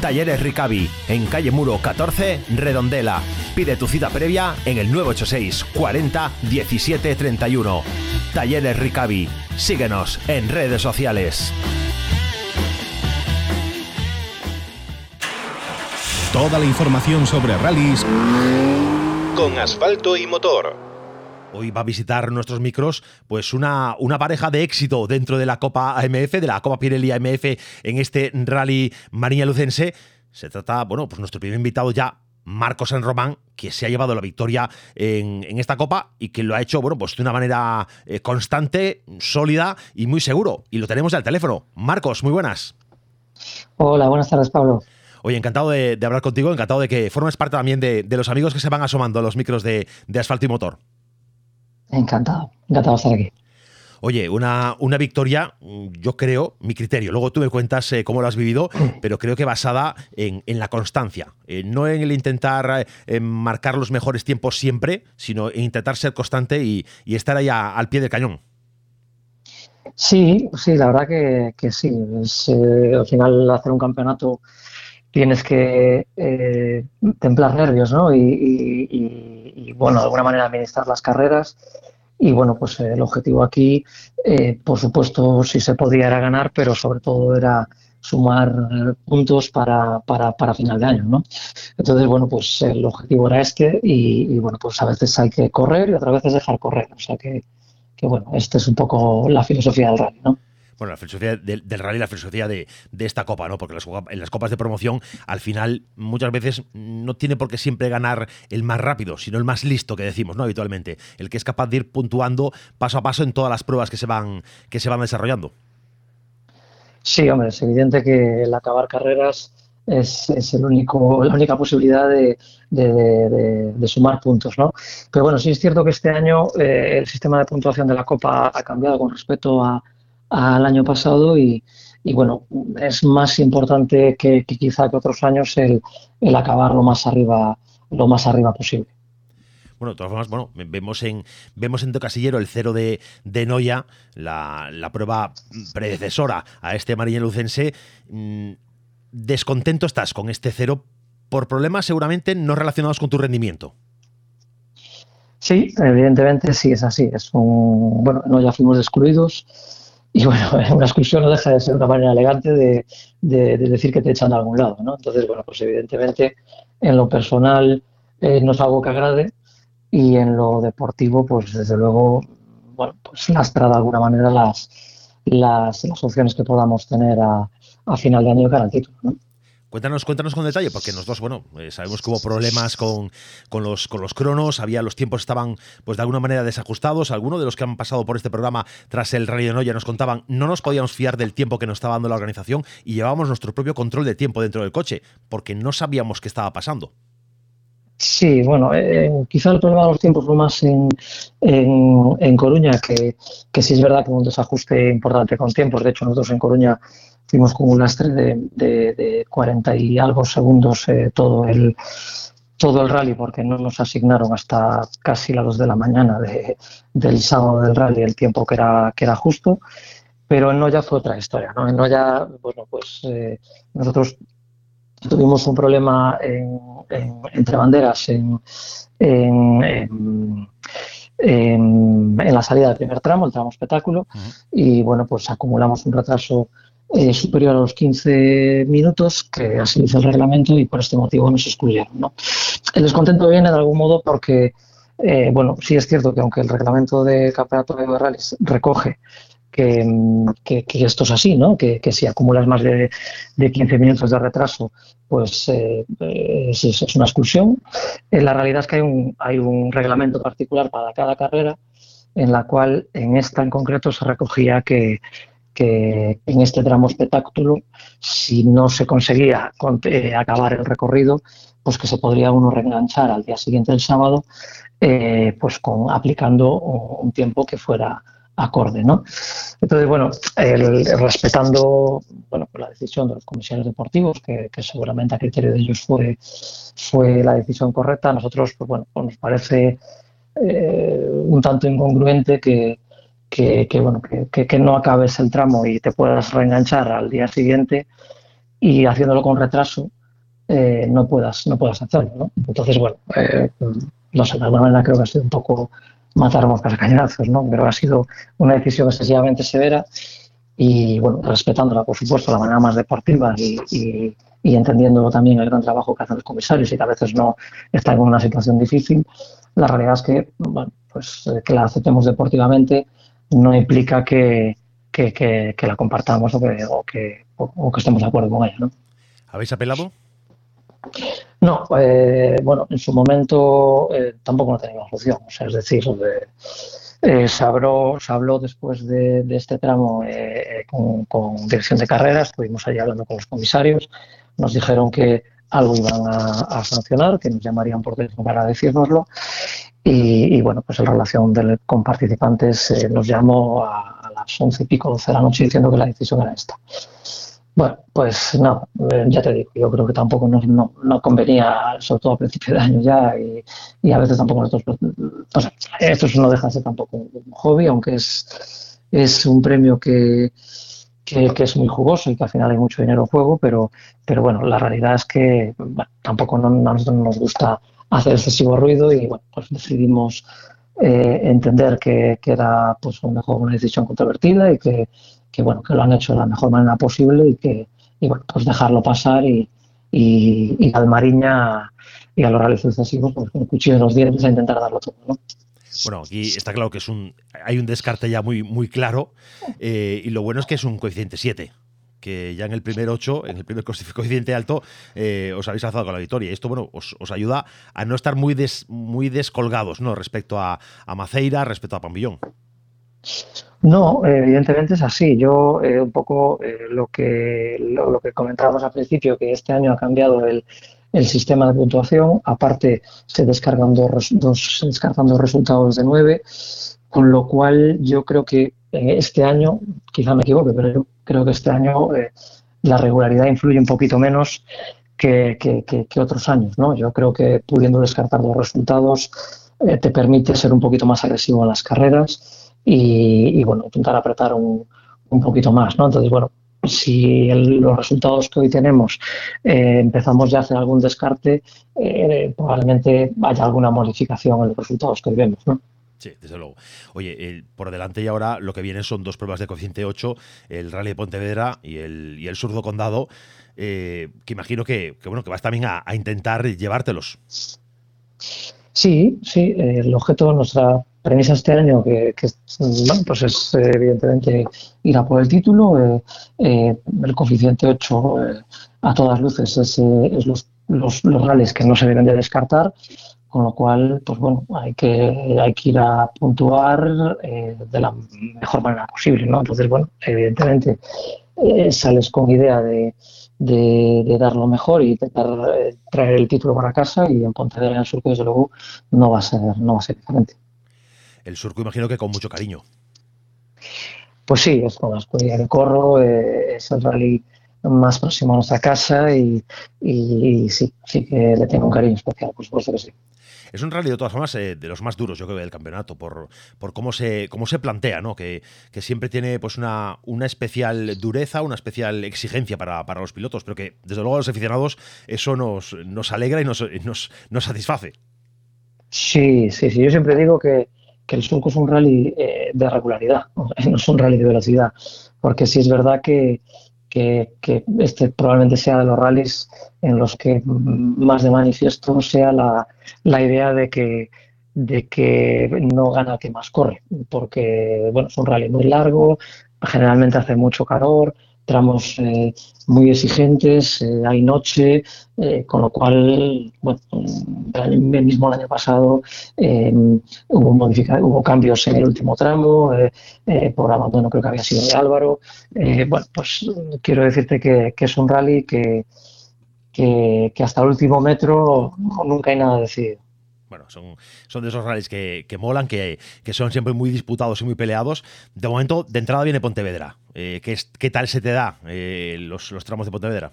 Talleres Ricavi, en calle Muro 14, Redondela. Pide tu cita previa en el 986 40 17 31. Talleres Ricavi. Síguenos en redes sociales. Toda la información sobre rallies con asfalto y motor. Hoy va a visitar nuestros micros pues una, una pareja de éxito dentro de la Copa AMF, de la Copa Pirelli AMF en este rally Mariña Lucense. Se trata, bueno, pues nuestro primer invitado ya, Marcos San Román, que se ha llevado la victoria en, esta copa y que lo ha hecho, bueno, pues de una manera eh, constante, sólida y muy seguro. Y lo tenemos al teléfono. Marcos, muy buenas. Hola, buenas tardes, Pablo. Oye, encantado de, hablar contigo, encantado de que formes parte también de, los amigos que se van asomando a los micros de Asfalto y Motor. Encantado, encantado de estar aquí. Oye, una, una, victoria, yo creo, mi criterio, luego tú me cuentas eh, cómo lo has vivido, pero creo que basada en, la constancia, eh, no en el intentar eh, marcar los mejores tiempos siempre, sino en intentar ser constante y, estar ahí al pie del cañón. Sí, sí, la verdad que, sí. al final hacer un campeonato tienes que templar nervios, ¿no? y y, bueno, de alguna manera administrar las carreras. Y bueno, pues el objetivo aquí, eh, por supuesto, si se podía era ganar, pero sobre todo era sumar puntos para, para, para, final de año, ¿no? Entonces, bueno, pues el objetivo era este y, bueno, pues a veces hay que correr y otras veces dejar correr. O sea que, que bueno, esta es un poco la filosofía del rally, ¿no? Bueno, la filosofía del, rally, la filosofía de, esta copa, ¿no? Porque en las copas de promoción, al final, muchas veces no tiene por qué siempre ganar el más rápido, sino el más listo que decimos, ¿no? Habitualmente. El que es capaz de ir puntuando paso a paso en todas las pruebas que se van, que se van desarrollando. Sí, hombre, es evidente que el acabar carreras es, el único, la única posibilidad de, sumar puntos, ¿no? Pero bueno, sí es cierto que este año eh, el sistema de puntuación de la Copa ha cambiado con respecto a, al año pasado y, bueno, es más importante que, quizá que otros años el, acabar lo más arriba, lo más arriba posible. Bueno, de todas formas, bueno, vemos en, vemos en Tocasillero el cero de, de Noya, la, prueba predecesora a este Marilla Lucense. Mm, ¿Descontento estás con este cero por problemas seguramente no relacionados con tu rendimiento? Sí, evidentemente sí es así. Es un, bueno, no ya fuimos excluidos. Y bueno, una exclusión no deja de ser una manera elegante de, decir que te echan de algún lado, ¿no? Entonces, bueno, pues evidentemente en lo personal eh, no es algo que agrade y en lo deportivo, pues desde luego, bueno, pues lastra de alguna manera las, las, las opciones que podamos tener a, a final de año de el título. Cuéntanos, cuéntanos con detalle, porque nosotros, bueno, eh, sabemos que hubo problemas con, con, los, con los cronos, había, los tiempos estaban, pues de alguna manera desajustados. Algunos de los que han pasado por este programa tras el de Noya nos contaban, no nos podíamos fiar del tiempo que nos estaba dando la organización y llevábamos nuestro propio control de tiempo dentro del coche, porque no sabíamos qué estaba pasando. Sí, bueno, eh, quizá el problema de los tiempos fue más en, en, Coruña, que, que, sí es verdad que hubo un desajuste importante con tiempos. De hecho, nosotros en Coruña fuimos con un lastre de, de, 40 y algo segundos eh, todo el todo el rally porque no nos asignaron hasta casi las 2 de la mañana del sábado del rally el tiempo que era que era justo pero en Noya fue otra historia ¿no? en Noya bueno pues eh, nosotros tuvimos un problema entre banderas en, en, la salida del primer tramo, el tramo espectáculo, y bueno, pues acumulamos un retraso eh, superior a los 15 minutos, que así dice el reglamento, y por este motivo nos excluyeron. ¿no? El descontento viene de algún modo porque, eh, bueno, sí es cierto que aunque el reglamento de campeonato de rallies recoge que, esto es así, ¿no? Que, si acumulas más de, de, 15 minutos de retraso, pues eh, es, una exclusión. En la realidad es que hay un, reglamento particular para cada carrera en la cual en esta en concreto se recogía que, en este tramo espectáculo, si no se conseguía eh, acabar el recorrido, pues que se podría uno reenganchar al día siguiente, el sábado, eh, pues aplicando un tiempo que fuera acorde, ¿no? Entonces, bueno, respetando bueno, la decisión de los comisarios deportivos, que, seguramente a criterio de ellos fue, fue la decisión correcta, a nosotros, pues bueno, pues nos parece eh, un tanto incongruente que, que, bueno, que, no acabes el tramo y te puedas reenganchar al día siguiente y haciéndolo con retraso eh, no puedas no puedas hacerlo, ¿no? Entonces, bueno, eh, no sé, de alguna manera creo que ha sido un poco matar moscas a cañonazos, ¿no? Pero ha sido una decisión excesivamente severa y, bueno, respetándola, por supuesto, la manera más deportiva y, y, y, entendiendo también el gran trabajo que hacen los comisarios y que a veces no están en una situación difícil, la realidad es que, bueno, pues eh, que la aceptemos deportivamente no implica que, que, que, la compartamos o que, o que, o que estemos de acuerdo con ella, ¿no? ¿Habéis apelado? No, eh, bueno, en su momento eh, tampoco no teníamos opción. O sea, es decir, eh, se, habló, se, habló, después de, este tramo con, dirección de carreras, estuvimos allí hablando con los comisarios, nos dijeron que algo iban a, sancionar, que nos llamarían por teléfono para decírnoslo. Y, bueno, pues en relación con participantes nos llamó a, a las once y pico, doce de la noche diciendo que la decisión era esta. Bueno, pues no, eh, ya te digo, yo creo que tampoco nos, no, no, convenía, sobre todo a principio de año ya, y, a veces tampoco nosotros, o sea, esto no deja de ser tampoco un hobby, aunque es, es un premio que, que, es muy jugoso y que al final hay mucho dinero en juego, pero, pero bueno, la realidad es que tampoco a nosotros nos gusta hacer excesivo ruido y bueno, pues decidimos eh, entender que, que, era pues una decisión controvertida y que que bueno, que lo han hecho de la mejor manera posible y que, y bueno, pues dejarlo pasar y, y, al Mariña y a los reales sucesivos, pues con el cuchillo de los dientes a intentar darlo todo, ¿no? Bueno, aquí está claro que es un hay un descarte ya muy, muy claro eh, y lo bueno es que es un coeficiente 7 que ya en el primer 8, en el primer coeficiente alto, eh, os habéis alzado con la victoria. Y esto, bueno, os, ayuda a no estar muy, des, muy descolgados, ¿no? Respecto a, a Maceira, respecto a Pambillón. No, evidentemente es así. Yo eh, un poco eh, lo que lo, que comentábamos al principio, que este año ha cambiado el, el sistema de puntuación. Aparte, se descargan dos, dos, descargan dos resultados de nueve, con lo cual yo creo que este año, quizá me equivoque, pero yo creo que este año eh, la regularidad influye un poquito menos que, que, otros años. ¿no? Yo creo que pudiendo descartar dos resultados te permite ser un poquito más agresivo en las carreras y, bueno, intentar apretar un, un, poquito más, ¿no? Entonces, bueno, si los resultados que hoy tenemos eh, empezamos ya a hacer algún descarte, eh, probablemente haya alguna modificación en los resultados que hoy vemos, ¿no? Sí, desde luego. Oye, por delante y ahora lo que vienen son dos pruebas de coeficiente 8, el Rally de Pontevedra y el, y el Surdo Condado, eh, que imagino que, bueno, que vas también a, a intentar llevártelos. Sí, sí, el objeto de nuestra premisa este año, que, pues es eh, evidentemente ir a por el título. Eh, eh, el coeficiente 8 a todas luces es, los, los, rallies que no se deben de descartar, con lo cual, pues bueno, hay que, hay que ir a puntuar de la mejor manera posible, ¿no? Entonces, bueno, evidentemente sales con idea de, de, dar lo mejor y intentar traer el título para casa y en Pontevedra en el Surco, desde luego, no va a ser, no va a ser diferente el surco imagino que con mucho cariño. Pues sí, es con la escuela de Corro, eh, es el rally más próximo a nuestra casa y, sí, sí que le tengo un cariño especial, por supuesto que sí. Es un rally de todas formas eh, de los más duros, yo creo, del campeonato, por, por cómo se cómo se plantea, ¿no? Que, siempre tiene pues una, una especial dureza, una especial exigencia para, los pilotos, pero que desde luego a los aficionados eso nos, nos alegra y nos, nos, nos satisface. Sí, sí, sí. Yo siempre digo que, que el surco es un rally eh, de regularidad, no es un rally de velocidad, porque sí es verdad que, que, este probablemente sea de los rallies en los que más de manifiesto sea la, la idea de que de que no gana el que más corre, porque bueno, es un rally muy largo, generalmente hace mucho calor, tramos eh, muy exigentes, eh, hay noche, eh, con lo cual, bueno, mismo el año pasado hubo, hubo cambios en el último tramo, por abandono creo que había sido de Álvaro. bueno, pues quiero decirte que, es un rally que, que, que, hasta el último metro nunca hay nada decidido bueno, son, son de esos rallies que, molan, que, son siempre muy disputados y muy peleados. De momento, de entrada viene Pontevedra. Eh, ¿qué, tal se te da eh, los, tramos de Pontevedra?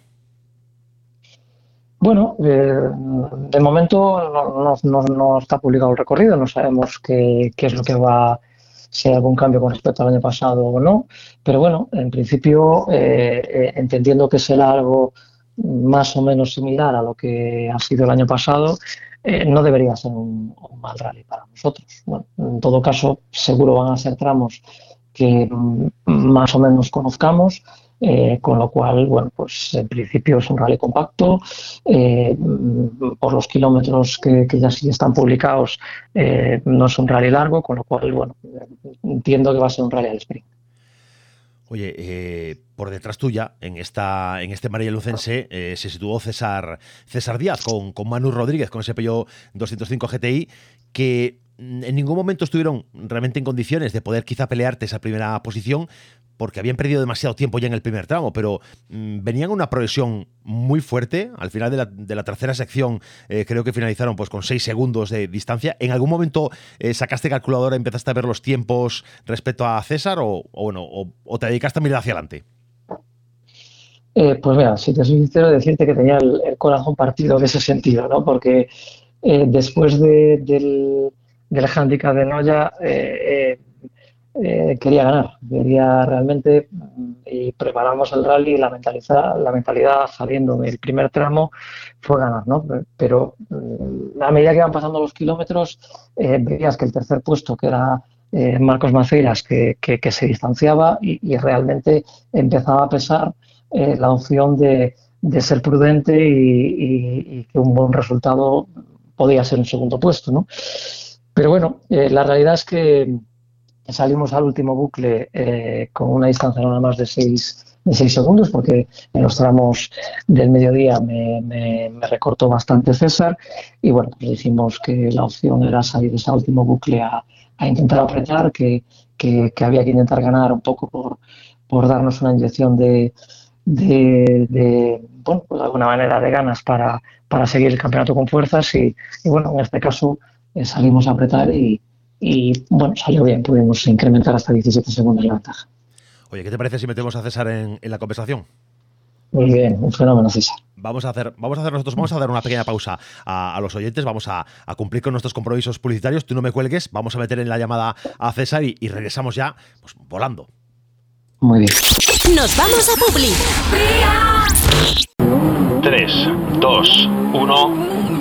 Bueno, eh, de momento no, está publicado el recorrido, no sabemos qué, es lo que va, si hay algún cambio con respecto al año pasado o no, pero bueno, en principio, entendiendo que será algo más o menos similar a lo que ha sido el año pasado, eh, no debería ser un, mal rally para nosotros. en todo caso, seguro van a ser tramos que mm, más o menos conozcamos, eh, con lo cual, bueno, pues en principio es un rally compacto. Eh, mm, por los kilómetros que, ya sí están publicados, no es un rally largo, con lo cual, bueno, entiendo que va a ser un rally al sprint. Oye, eh, por detrás tuya, en esta en este María Lucense, eh, se situó César, César Díaz con, con Manu Rodríguez, con ese Peugeot 205 GTI, que en ningún momento estuvieron realmente en condiciones de poder quizá pelearte esa primera posición, porque habían perdido demasiado tiempo ya en el primer tramo, pero mm, venían una progresión muy fuerte. Al final de la, tercera sección eh, creo que finalizaron pues, con seis segundos de distancia. ¿En algún momento eh, sacaste calculadora y empezaste a ver los tiempos respecto a César o, bueno, o, te dedicaste a mirar hacia adelante? Eh, pues mira, si te soy sincero, decirte que tenía el, corazón partido en ese sentido, ¿no? Porque después del, del handicap de Noya eh, quería ganar, quería realmente y preparamos el rally y la mentalidad, la mentalidad saliendo del primer tramo fue ganar, ¿no? Pero mm, a medida que iban pasando los kilómetros eh, veías que el tercer puesto, que era eh, Marcos Maceiras, que, se distanciaba y, realmente empezaba a pesar la opción de, de ser prudente y, y, que un buen resultado podía ser un segundo puesto, ¿no? Pero bueno, la realidad es que salimos al último bucle eh, con una distancia nada más de 6 de seis segundos, porque en los tramos del mediodía me, recortó bastante César. Y bueno, pues decimos que la opción era salir de ese último bucle a, intentar apretar, que, que, había que intentar ganar un poco por, por darnos una inyección de, de, bueno, pues de alguna manera de ganas para, para seguir el campeonato con fuerzas. Y, bueno, en este caso eh, salimos a apretar y, y bueno, salió bien, pudimos incrementar hasta 17 segundos la ventaja. Oye, ¿qué te parece si metemos a César en, la conversación? Muy bien, un fenómeno, César. Vamos a hacer, vamos a hacer nosotros, vamos a dar una pequeña pausa a, los oyentes, vamos a, cumplir con nuestros compromisos publicitarios. Tú no me cuelgues, vamos a meter en la llamada a César y, regresamos ya, pues, volando. Muy bien. Nos vamos a Publi. 3, 2, 1.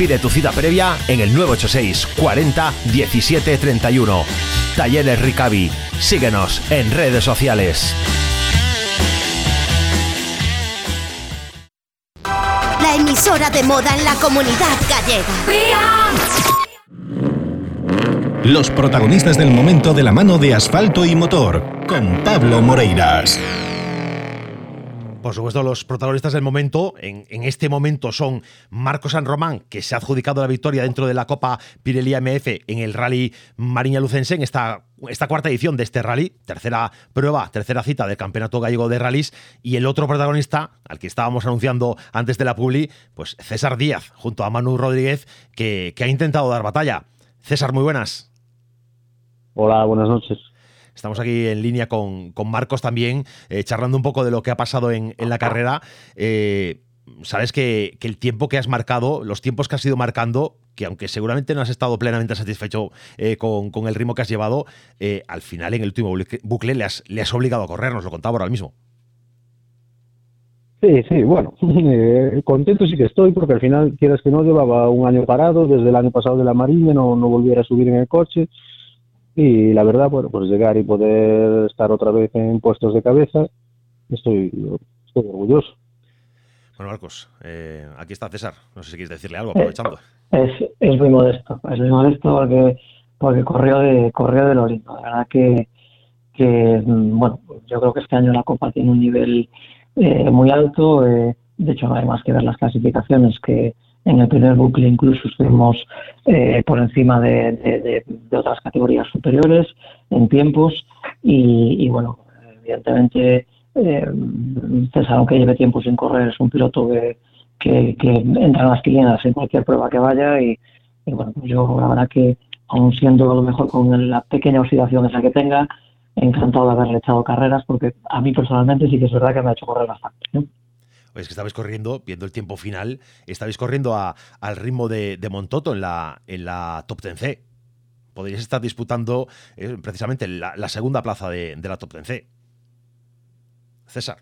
Pide tu cita previa en el 986 40 17 31. Talleres Ricavi. Síguenos en redes sociales. La emisora de moda en la comunidad gallega. Los protagonistas del momento de la mano de asfalto y motor, con Pablo Moreiras. Por supuesto, los protagonistas del momento, en, este momento, son Marco San Román, que se ha adjudicado la victoria dentro de la Copa Pirelli MF en el Rally Mariña Lucense, en esta, cuarta edición de este rally, tercera prueba, tercera cita del Campeonato Gallego de Rallys, y el otro protagonista, al que estábamos anunciando antes de la Publi, pues César Díaz, junto a Manu Rodríguez, que ha intentado dar batalla. César, muy buenas. Hola, buenas noches. Estamos aquí en línea con, Marcos también, eh, charlando un poco de lo que ha pasado en, la carrera. Eh, sabes que, el tiempo que has marcado, los tiempos que has ido marcando, que aunque seguramente no has estado plenamente satisfecho eh, con, el ritmo que has llevado, al final en el último bucle le has, le has obligado a correr, nos lo contaba ahora mismo. Sí, sí, bueno, contento sí que estoy porque al final, quieras que no, llevaba un año parado, desde el año pasado de la Marina, no, no volviera a subir en el coche y la verdad, bueno, pues llegar y poder estar otra vez en puestos de cabeza, estoy, estoy orgulloso. Bueno, Marcos, eh, aquí está César. No sé si quieres decirle algo, aprovechando. Es, es muy modesto, es muy modesto porque, porque corrió de corrió de lo lindo. La verdad que, que, mm, bueno, yo creo que este año la Copa tiene un nivel eh, muy alto. Eh, de hecho, no hay más que ver las clasificaciones que en el primer bucle incluso estuvimos eh, por encima de, otras categorías superiores en tiempos y, bueno, evidentemente César, aunque lleve tiempo sin correr, es un piloto que, que, entra en las quinielas en cualquier prueba que vaya y, bueno, yo la verdad que aún siendo a lo mejor con la pequeña oxidación esa que tenga, encantado de haberle echado carreras porque a mí personalmente sí que es verdad que me ha hecho correr bastante. Es que estabais corriendo, viendo el tiempo final, estabais corriendo al ritmo de, Montoto en la, en la Top 10C. Podríais estar disputando eh, precisamente la, segunda plaza de, la Top 10C. César.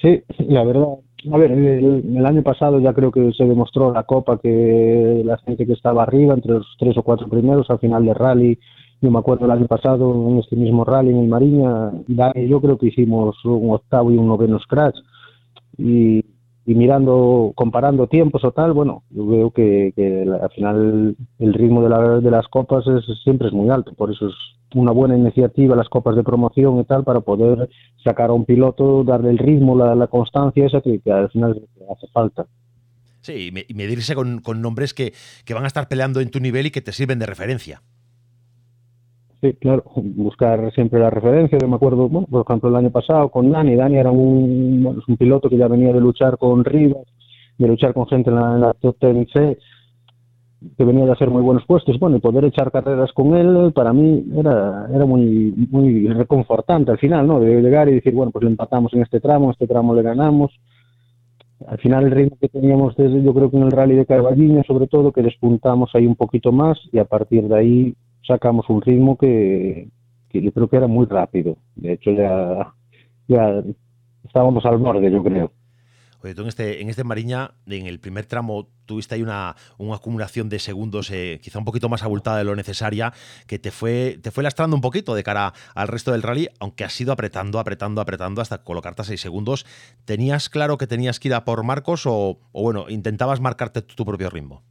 Sí, la verdad. A ver, el, el, año pasado ya creo que se demostró la Copa que la gente que estaba arriba, entre los tres o cuatro primeros, al final del rally, yo me acuerdo el año pasado en este mismo rally en el Mariña, yo creo que hicimos un octavo y un noveno scratch. Y, mirando, comparando tiempos o tal, bueno, yo veo que, al final el ritmo de, de las copas es, siempre es muy alto. Por eso es una buena iniciativa las copas de promoción y tal para poder sacar a un piloto, darle el ritmo, la, constancia esa que, al final hace falta. Sí, y medirse con, con nombres que, que van a estar peleando en tu nivel y que te sirven de referencia. Sí, claro, buscar siempre la referencia. Yo me acuerdo, bueno, por ejemplo, el año pasado con Dani. Dani era un, un piloto que ya venía de luchar con Rivas, de luchar con gente en la, top que venía de hacer muy buenos puestos. Bueno, y poder echar carreras con él, para mí era, era muy, muy reconfortante al final, ¿no? De llegar y decir, bueno, pues le empatamos en este tramo, en este tramo le ganamos. Al final el ritmo que teníamos desde, yo creo que en el rally de Carballiño, sobre todo, que despuntamos ahí un poquito más y a partir de ahí sacamos un ritmo que, yo creo que era muy rápido. De hecho, ya, ya estábamos al borde, yo creo. Oye, tú en este, en este Mariña, en el primer tramo, tuviste ahí una, una acumulación de segundos, eh, quizá un poquito más abultada de lo necesaria, que te fue, te fue lastrando un poquito de cara al resto del rally, aunque has ido apretando, apretando, apretando hasta colocarte a seis segundos. ¿Tenías claro que tenías que ir a por Marcos o, o bueno, intentabas marcarte tu propio ritmo?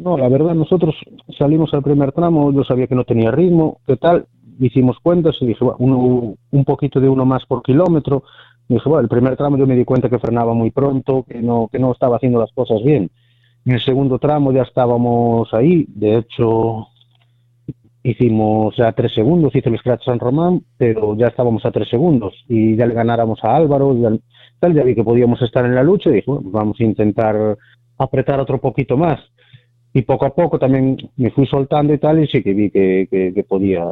No, la verdad, nosotros salimos al primer tramo, yo sabía que no tenía ritmo, ¿qué tal? Hicimos cuentas y dije, bueno, un poquito de uno más por kilómetro. Y dije, bueno, el primer tramo yo me di cuenta que frenaba muy pronto, que no, que no estaba haciendo las cosas bien. En el segundo tramo ya estábamos ahí, de hecho, hicimos ya tres segundos, hice el Scratch San Román, pero ya estábamos a tres segundos y ya le ganáramos a Álvaro, ya, tal, ya vi que podíamos estar en la lucha y dije, bueno, pues vamos a intentar apretar otro poquito más y poco a poco también me fui soltando y tal y sí que vi que, podía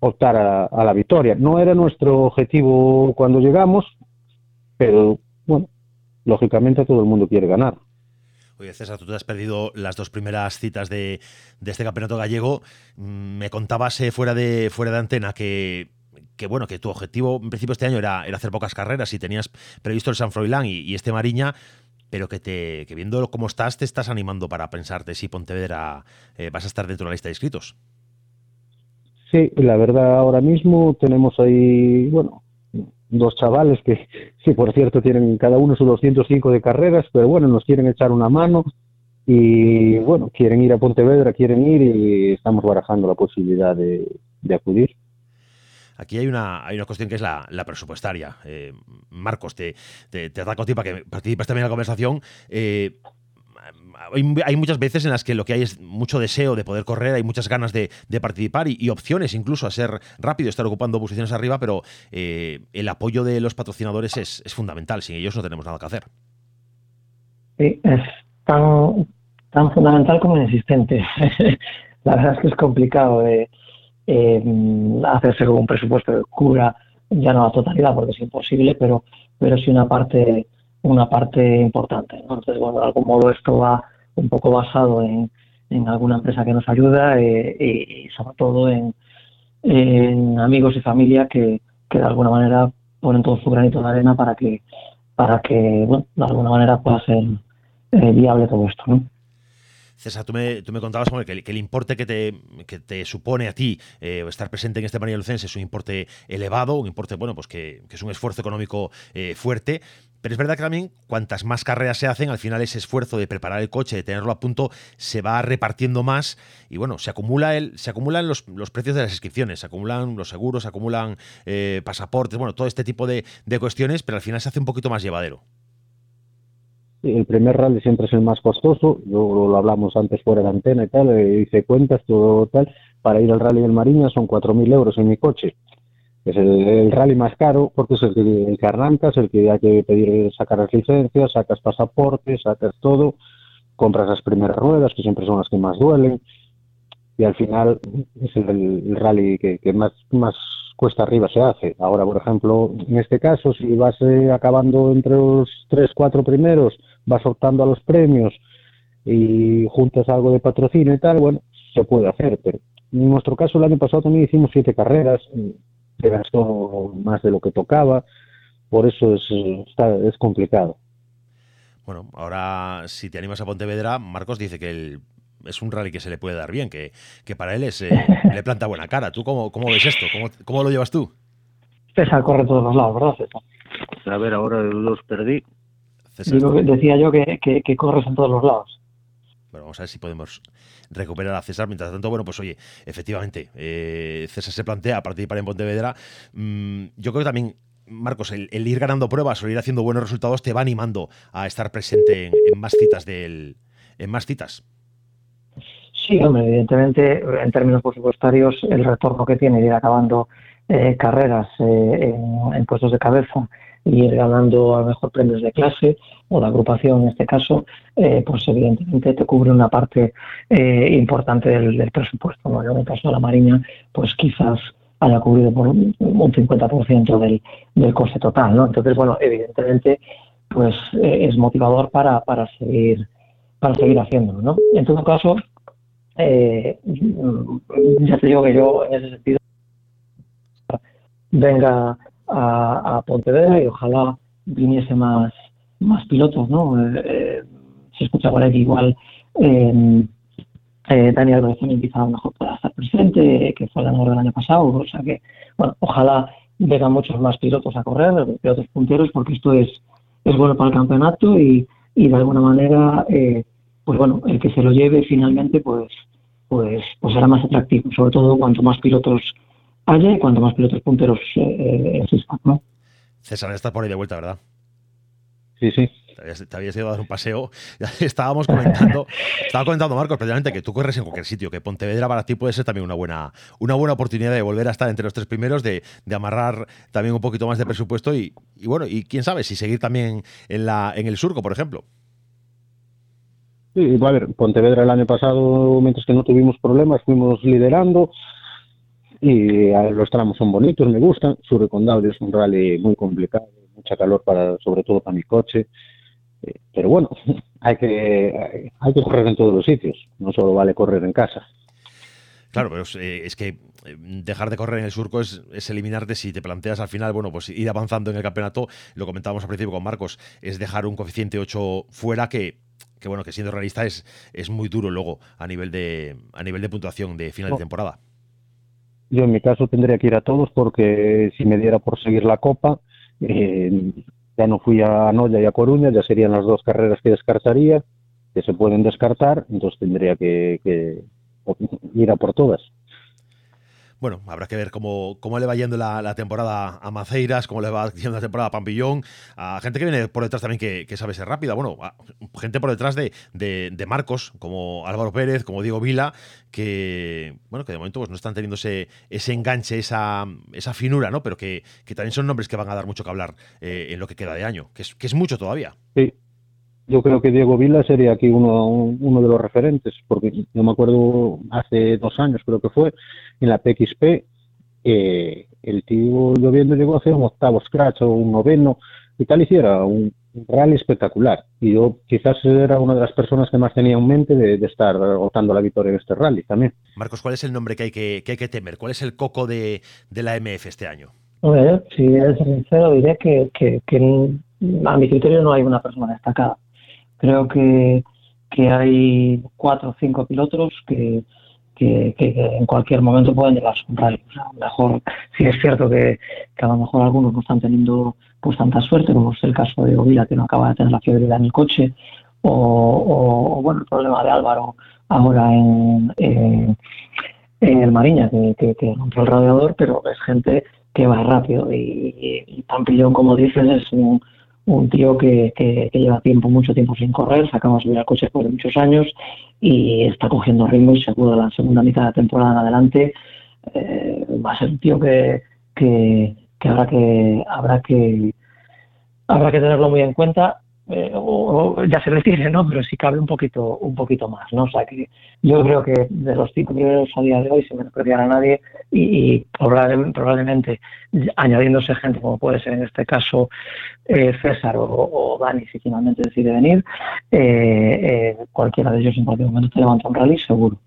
optar a, la victoria. No era nuestro objetivo cuando llegamos, pero bueno, lógicamente todo el mundo quiere ganar. Oye, César, tú te has perdido las dos primeras citas de, este campeonato gallego. Mm, me contabas eh, fuera, de, fuera de antena que, que, bueno, que tu objetivo en principio este año era, era hacer pocas carreras y tenías previsto el San Froilán y este Mariña pero que te que viendo cómo estás, te estás animando para pensarte si Pontevedra eh, vas a estar dentro de la lista de inscritos. Sí, la verdad ahora mismo tenemos ahí, bueno, dos chavales que, sí, por cierto, tienen cada uno sus 205 de carreras, pero bueno, nos quieren echar una mano y bueno, quieren ir a Pontevedra, quieren ir y estamos barajando la posibilidad de acudir. Aquí hay una, hay una cuestión que es la, presupuestaria. Eh, Marcos, te, te, te ataco a ti para que participes también en la conversación. Eh, hay, muchas veces en las que lo que hay es mucho deseo de poder correr, hay muchas ganas de, participar y, opciones incluso a ser rápido, estar ocupando posiciones arriba, pero eh, el apoyo de los patrocinadores es, fundamental. Sin ellos no tenemos nada que hacer. Sí, es tan, tan fundamental como inexistente. La verdad es que es complicado. de eh, hacerse con un presupuesto que cubra ya no la totalidad porque es imposible, pero, pero sí una parte, una parte importante. Entonces, bueno, de algún modo esto va un poco basado en, en alguna empresa que nos ayuda eh, y, sobre todo en, amigos y familia que, que, de alguna manera ponen todo su granito de arena para que, para que bueno, de alguna manera pueda ser eh, viable todo esto. ¿no? César, tú me, tú me contabas que, el, que, el importe que te, que te supone a ti eh, estar presente en este María Lucense es un importe elevado, un importe, bueno, pues que, que es un esfuerzo económico eh, fuerte, pero es verdad que también cuantas más carreras se hacen, al final ese esfuerzo de preparar el coche, de tenerlo a punto, se va repartiendo más y bueno, se acumula el, se acumulan los, los precios de las inscripciones, se acumulan los seguros, se acumulan eh, pasaportes, bueno, todo este tipo de, de cuestiones, pero al final se hace un poquito más llevadero. El primer rally siempre es el más costoso, yo lo hablamos antes fuera de antena y tal, eh, hice cuentas, todo tal, para ir al rally del Mariña son 4.000 euros en mi coche. Es el, rally más caro porque es el que, el que arrancas, el que hay que pedir sacar las licencias, sacas pasaportes, sacas todo, compras las primeras ruedas, que siempre son las que más duelen, y al final es el, rally que, que, más, más cuesta arriba se hace. Ahora, por ejemplo, en este caso, si vas eh, acabando entre los tres, cuatro primeros, vas optando a los premios y juntas algo de patrocinio y tal, bueno, se puede hacer. Pero en nuestro caso, el año pasado también hicimos siete carreras, se gastó más de lo que tocaba, por eso es, está, es complicado. Bueno, ahora si te animas a Pontevedra, Marcos dice que el es un rally que se le puede dar bien, que, que para él es, eh, le planta buena cara. ¿Tú cómo, cómo ves esto? ¿Cómo, ¿Cómo, lo llevas tú? César corre todos los lados, ¿verdad, César? A ver, ahora los perdí. Decía yo que, que, corres en todos los lados. Bueno, vamos a ver si podemos recuperar a César. Mientras tanto, bueno, pues oye, efectivamente, eh, César se plantea participar en Pontevedra. Mm, yo creo que también Marcos, el, ir ganando pruebas o ir haciendo buenos resultados te va animando a estar presente en, en más citas del, en más citas. Sí, hombre, evidentemente, en términos presupuestarios, el retorno que tiene ir acabando eh, carreras eh, en, puestos de cabeza y ir ganando a lo mejor premios de clase o de agrupación en este caso, eh, pues evidentemente te cubre una parte importante del, presupuesto. ¿no? En el caso de la Marina, pues quizás haya cubrido por un, 50% del, del coste total. ¿no? Entonces, bueno, evidentemente, pues es motivador para, para seguir para seguir haciéndolo. ¿no? En todo caso, eh, ya te digo que yo en ese sentido venga a, a Pontevedra y ojalá viniese más más pilotos, ¿no? Eh, eh se escucha por ahí igual eh, eh, Daniel Rodríguez quizá a mejor pueda estar presente, que fue el ganador del año pasado, o sea que, bueno, ojalá vengan muchos más pilotos a correr, pilotos punteros, porque esto es, es bueno para el campeonato y, y de alguna manera, eh, pues bueno, el que se lo lleve finalmente, pues pues, pues será más atractivo, sobre todo cuanto más pilotos haya y cuanto más pilotos punteros eh, eh, existan. ¿no? César, estás por ahí de vuelta, ¿verdad? Sí, sí. Te habías, ido a dar un paseo. Estábamos comentando, estaba comentando Marcos, precisamente que tú corres en cualquier sitio, que Pontevedra para ti puede ser también una buena, una buena oportunidad de volver a estar entre los tres primeros, de, de amarrar también un poquito más de presupuesto y, y, bueno, y quién sabe, si seguir también en, la, en el surco, por ejemplo. Sí, a ver, Pontevedra el año pasado, mientras que no tuvimos problemas, fuimos liderando y los tramos son bonitos, me gustan. Su recondable es un rally muy complicado, mucha calor para, sobre todo para mi coche. Eh, pero bueno, hay que, hay que correr en todos los sitios, no solo vale correr en casa. Claro, pero es, eh, que eh, dejar de correr en el surco es, es, eliminarte si te planteas al final, bueno, pues ir avanzando en el campeonato, lo comentábamos al principio con Marcos, es dejar un coeficiente 8 fuera que que bueno, que siendo realista es, es muy duro luego a nivel de a nivel de puntuación de final de temporada. Yo en mi caso tendría que ir a todos porque si me diera por seguir la Copa, eh, ya no fui a Noya y a Coruña, ya serían las dos carreras que descartaría, que se pueden descartar, entonces tendría que, que ir a por todas bueno, habrá que ver cómo, cómo le va yendo la, temporada a Maceiras, cómo le va yendo la temporada a Pampillón, a gente que viene por detrás también que, sabe ser rápida, bueno, gente por detrás de, de, Marcos, como Álvaro Pérez, como Diego Vila, que, bueno, que de momento pues, no están teniendo ese, enganche, esa, esa finura, ¿no? Pero que, también son nombres que van a dar mucho que hablar eh, en lo que queda de año, que es, que es mucho todavía. Sí, yo creo que Diego Vila sería aquí uno, uno de los referentes, porque yo me acuerdo hace dos años, creo que fue, en la PXP, eh, el tío lloviendo llegó a hacer un octavo scratch o un noveno y tal, hiciera un, rally espectacular. Y yo quizás era una de las personas que más tenía en mente de, estar optando la victoria en este rally también. Marcos, ¿cuál es el nombre que hay que, que, hay que temer? ¿Cuál es el coco de, de la MF este año? si es sincero, diré que, que, a mi criterio no hay una persona destacada. Creo que, que hay cuatro o cinco pilotos que, que, en cualquier momento pueden llegar a un rally. O sea, mejor, si es cierto que, a lo mejor algunos no están teniendo pues tanta suerte, como es el caso de Ovila, que no acaba de tener la fiebre en el coche, o, bueno, el problema de Álvaro ahora en, en, el Mariña, que, que, rompió el radiador, pero es gente que va rápido y, y, como dices, es un, un tío que, que, lleva tiempo, mucho tiempo sin correr, sacamos de subir al coche después de muchos años y está cogiendo ritmo y seguro la segunda mitad de la temporada en adelante. Eh, va a ser un tío que, que habrá que habrá que habrá que tenerlo muy en cuenta eh, o, ya se le tiene, ¿no? Pero si cabe un poquito, un poquito más, ¿no? O sea que yo creo que de los cinco primeros a día de hoy se me no a nadie y, probablemente, añadiéndose gente como puede ser en este caso eh, César o, Dani si finalmente decide venir, eh, cualquiera de ellos en cualquier momento te levanta un rally seguro.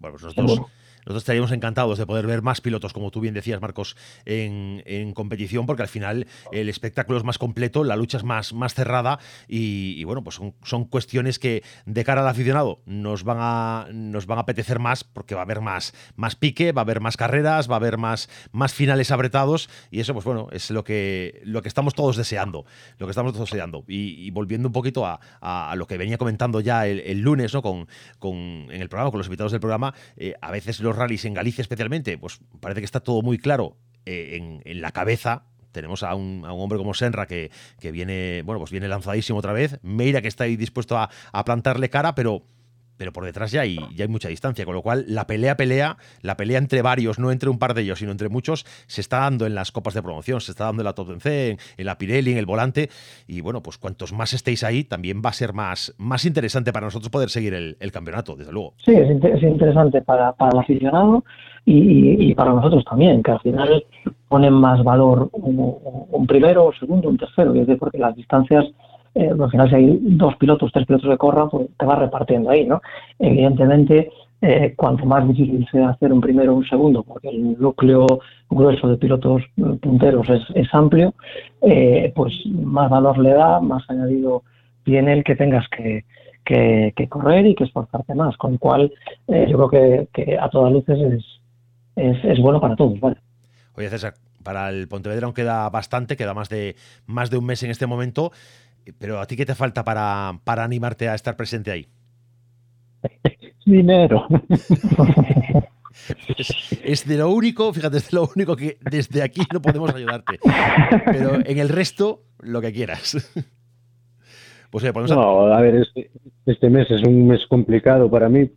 Bueno, pues nosotros nosotros estaríamos encantados de poder ver más pilotos, como tú bien decías, Marcos, en, competición, porque al final el espectáculo es más completo, la lucha es más, más cerrada y, bueno, pues son, cuestiones que de cara al aficionado nos van a, nos van a apetecer más porque va a haber más, más pique, va a haber más carreras, va a haber más, más finales apretados y eso, pues bueno, es lo que, lo que estamos todos deseando, lo que estamos todos deseando. Y, volviendo un poquito a, lo que venía comentando ya el, lunes, ¿no? Con, con, en el programa, con los invitados del programa, eh, a veces los rallies en Galicia especialmente, pues parece que está todo muy claro eh, en, la cabeza tenemos a un, hombre como Senra que, que, viene, bueno, pues viene lanzadísimo otra vez. Meira que está ahí dispuesto a, a plantarle cara, pero pero por detrás ya hay, ya hay mucha distancia, con lo cual la pelea, pelea, la pelea entre varios, no entre un par de ellos, sino entre muchos, se está dando en las copas de promoción, se está dando en la Top en, en la Pirelli, en el volante, y bueno, pues cuantos más estéis ahí, también va a ser más, más interesante para nosotros poder seguir el, campeonato, desde luego. Sí, es, interesante para, para, el aficionado y, para nosotros también, que al final ponen más valor un, primero, un segundo, un tercero, porque las distancias eh, al final si hay dos pilotos, tres pilotos que corran, pues te vas repartiendo ahí, ¿no? Evidentemente, eh, cuanto más difícil sea hacer un primero o un segundo, porque el núcleo grueso de pilotos eh, punteros es, amplio, pues más valor le da, más añadido tiene el que tengas que, correr y que esforzarte más, con lo cual yo creo que, a todas luces es, es, bueno para todos, ¿vale? Oye, César, para el Pontevedra aún queda bastante, queda más de, más de un mes en este momento. Pero ¿a ti qué te falta para, para animarte a estar presente ahí? Dinero. Es, de lo único, fíjate, es de lo único que desde aquí no podemos ayudarte. Pero en el resto, lo que quieras. Pues No, a ver, este, este, mes es un mes complicado para mí.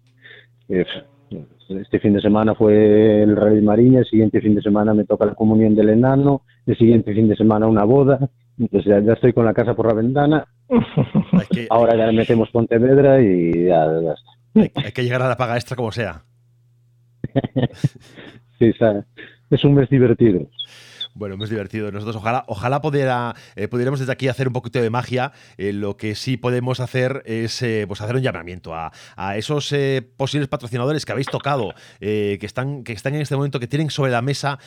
Este fin de semana fue el Rey Mariña, el siguiente fin de semana me toca la comunión del enano, el siguiente fin de semana una boda. Entonces ya, estoy con la casa por la ventana. Ahora ya metemos Pontevedra y ya, Hay, que llegar a la paga extra como sea. sí, es un mes divertido. Bueno, hemos divertido. Nosotros ojalá, ojalá pudiera, eh, pudiéramos desde aquí hacer un poquito de magia. Eh, lo que sí podemos hacer es eh, pues hacer un llamamiento a, esos posibles patrocinadores que habéis tocado, que, están, que están en este momento, que tienen sobre la mesa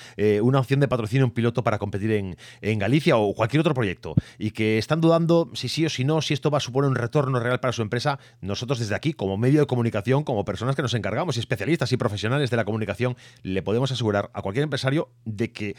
una opción de patrocinio un piloto para competir en, en, Galicia o cualquier otro proyecto y que están dudando si sí o si no, si esto va a suponer un retorno real para su empresa. Nosotros desde aquí, como medio de comunicación, como personas que nos encargamos y especialistas y profesionales de la comunicación, le podemos asegurar a cualquier empresario de que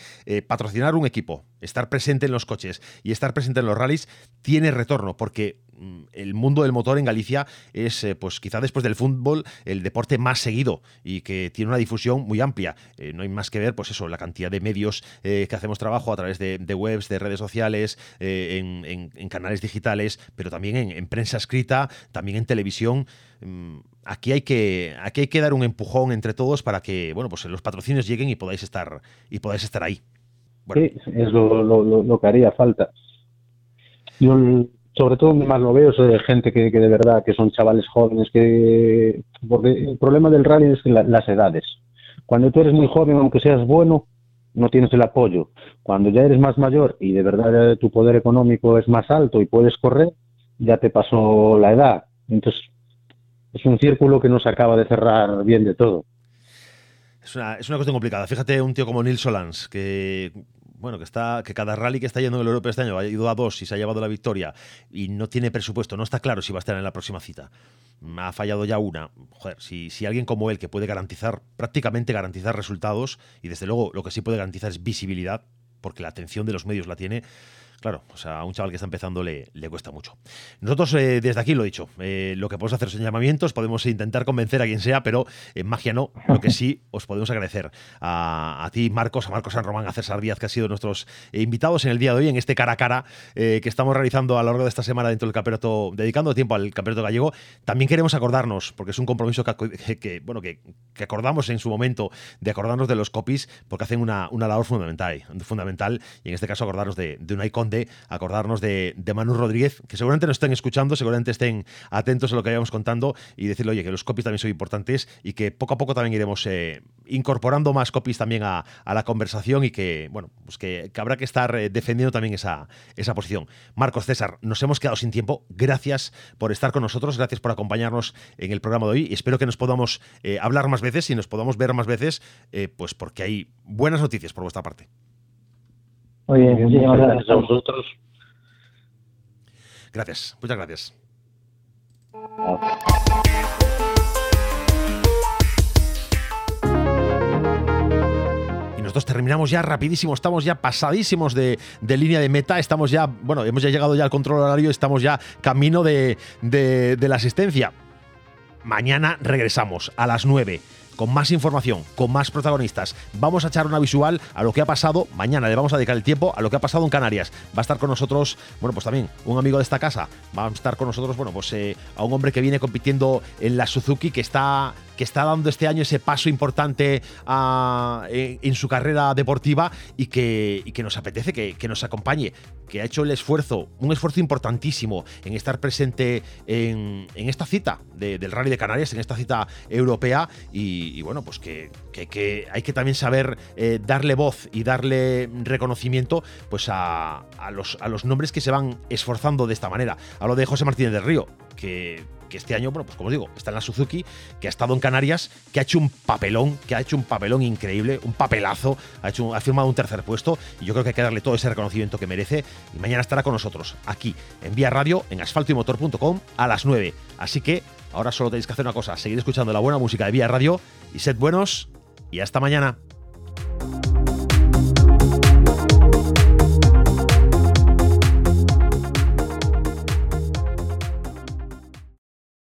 patrocinar un equipo, estar presente en los coches y estar presente en los rallies tiene retorno porque mm, el mundo del motor en Galicia es, eh, pues quizá después del fútbol, el deporte más seguido y que tiene una difusión muy amplia. Eh, no hay más que ver, pues eso, la cantidad de medios eh, que hacemos trabajo a través de, webs, de redes sociales, en, canales digitales, pero también en, prensa escrita, también en televisión. Mm, aquí hay que aquí hay que dar un empujón entre todos para que bueno pues los patrocinios lleguen y podáis estar y podáis estar ahí. Sí, es lo, que haría falta. Yo, sobre todo, más lo veo de gente que, de verdad, que son chavales jóvenes, que porque el problema del rally es las edades. Cuando tú eres muy joven, aunque seas bueno, no tienes el apoyo. Cuando ya eres más mayor y de verdad tu poder económico es más alto y puedes correr, ya te pasó la edad. Entonces, es un círculo que no se acaba de cerrar bien de todo. Es una, es una cuestión complicada. Fíjate un tío como Neil Solans, que bueno, que está que cada rally que está yendo en el Europeo este año ha ido a dos y se ha llevado la victoria y no tiene presupuesto, no está claro si va a estar en la próxima cita. Ha fallado ya una. Joder, si, si alguien como él que puede garantizar, prácticamente garantizar resultados, y desde luego lo que sí puede garantizar es visibilidad, porque la atención de los medios la tiene, Claro, o sea, a un chaval que está empezando le, le cuesta mucho. Nosotros, eh, desde aquí lo he dicho, eh, lo que podemos hacer son llamamientos, podemos intentar convencer a quien sea, pero en magia no. Lo que sí os podemos agradecer a, ti, Marcos, a Marcos San Román, a César Díaz, que ha sido nuestros invitados en el día de hoy, en este cara a cara eh, que estamos realizando a lo largo de esta semana dentro del campeonato, dedicando tiempo al campeonato gallego. También queremos acordarnos, porque es un compromiso que, bueno, que, acordamos en su momento, de acordarnos de los copies, porque hacen una, una labor fundamental, fundamental, y en este caso acordarnos de, de una icon de acordarnos de, Manu Rodríguez, que seguramente nos estén escuchando, seguramente estén atentos a lo que vayamos contando y decirle, oye, que los copies también son importantes y que poco a poco también iremos eh, incorporando más copies también a, la conversación y que, bueno, pues que, habrá que estar eh, defendiendo también esa, esa posición. Marcos César, nos hemos quedado sin tiempo. Gracias por estar con nosotros, gracias por acompañarnos en el programa de hoy y espero que nos podamos eh, hablar más veces y nos podamos ver más veces, pues porque hay buenas noticias por vuestra parte. Muy bien, muchísimas gracias a vosotros. Gracias, muchas gracias. Y nosotros terminamos ya rapidísimo, estamos ya pasadísimos de, línea de meta, estamos ya, bueno, hemos ya llegado ya al control horario, estamos ya camino de, de la asistencia. Mañana regresamos a las 9 con más información, con más protagonistas. Vamos a echar una visual a lo que ha pasado. Mañana le vamos a dedicar el tiempo a lo que ha pasado en Canarias. Va a estar con nosotros, bueno, pues también un amigo de esta casa. Va a estar con nosotros, bueno, pues eh, a un hombre que viene compitiendo en la Suzuki, que está que está dando este año ese paso importante ah, en, su carrera deportiva y que, nos apetece que, nos acompañe, que ha hecho el esfuerzo, un esfuerzo importantísimo en estar presente en, esta cita del Rally de Canarias, en esta cita europea y, bueno, pues que, hay que también saber eh, darle voz y darle reconocimiento pues a, los, a los nombres que se van esforzando de esta manera. Hablo de José Martínez del Río, que que este año, bueno, pues como os digo, está en la Suzuki, que ha estado en Canarias, que ha hecho un papelón, que ha hecho un papelón increíble, un papelazo, ha, hecho, ha firmado un tercer puesto y yo creo que hay que darle todo ese reconocimiento que merece y mañana estará con nosotros aquí en Vía Radio, en asfaltoymotor.com a las 9. Así que ahora solo tenéis que hacer una cosa, seguir escuchando la buena música de Vía Radio y sed buenos y hasta mañana.